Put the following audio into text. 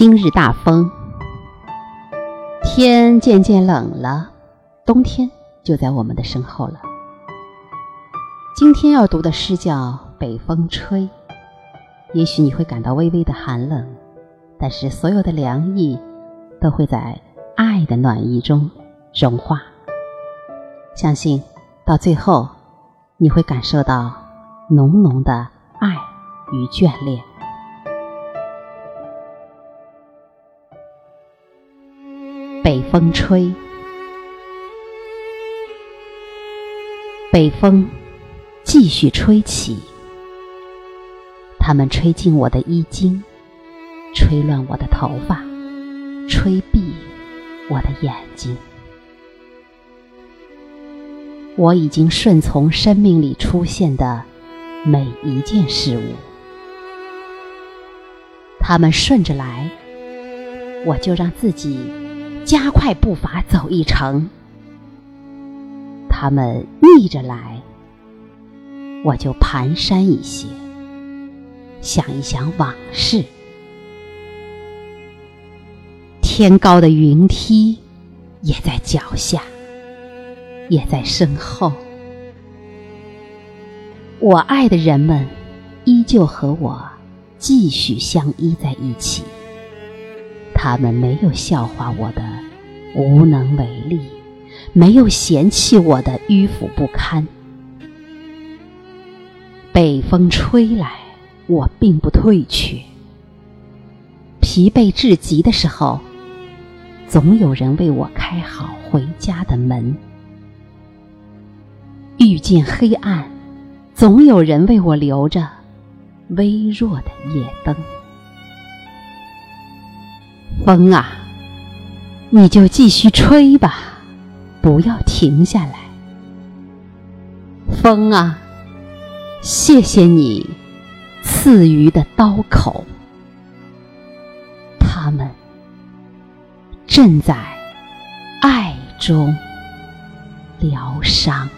今日大风，天渐渐冷了，冬天就在我们的身后了。今天要读的诗叫《北风吹》，也许你会感到微微的寒冷，但是所有的凉意都会在爱的暖意中融化。相信到最后，你会感受到浓浓的爱与眷恋。北风吹，北风继续吹起，它们吹进我的衣襟，吹乱我的头发，吹闭我的眼睛。我已经顺从生命里出现的每一件事物，它们顺着来，我就让自己。加快步伐走一程，他们逆着来，我就蹒跚一些，想一想往事。天高的云梯也在脚下，也在身后。我爱的人们依旧和我继续相依在一起。他们没有笑话我的无能为力，没有嫌弃我的迂腐不堪。北风吹来，我并不退却。疲惫至极的时候，总有人为我开好回家的门；遇见黑暗，总有人为我留着微弱的夜灯。风啊，你就继续吹吧，不要停下来。风啊，谢谢你赐予的刀口，他们正在爱中疗伤。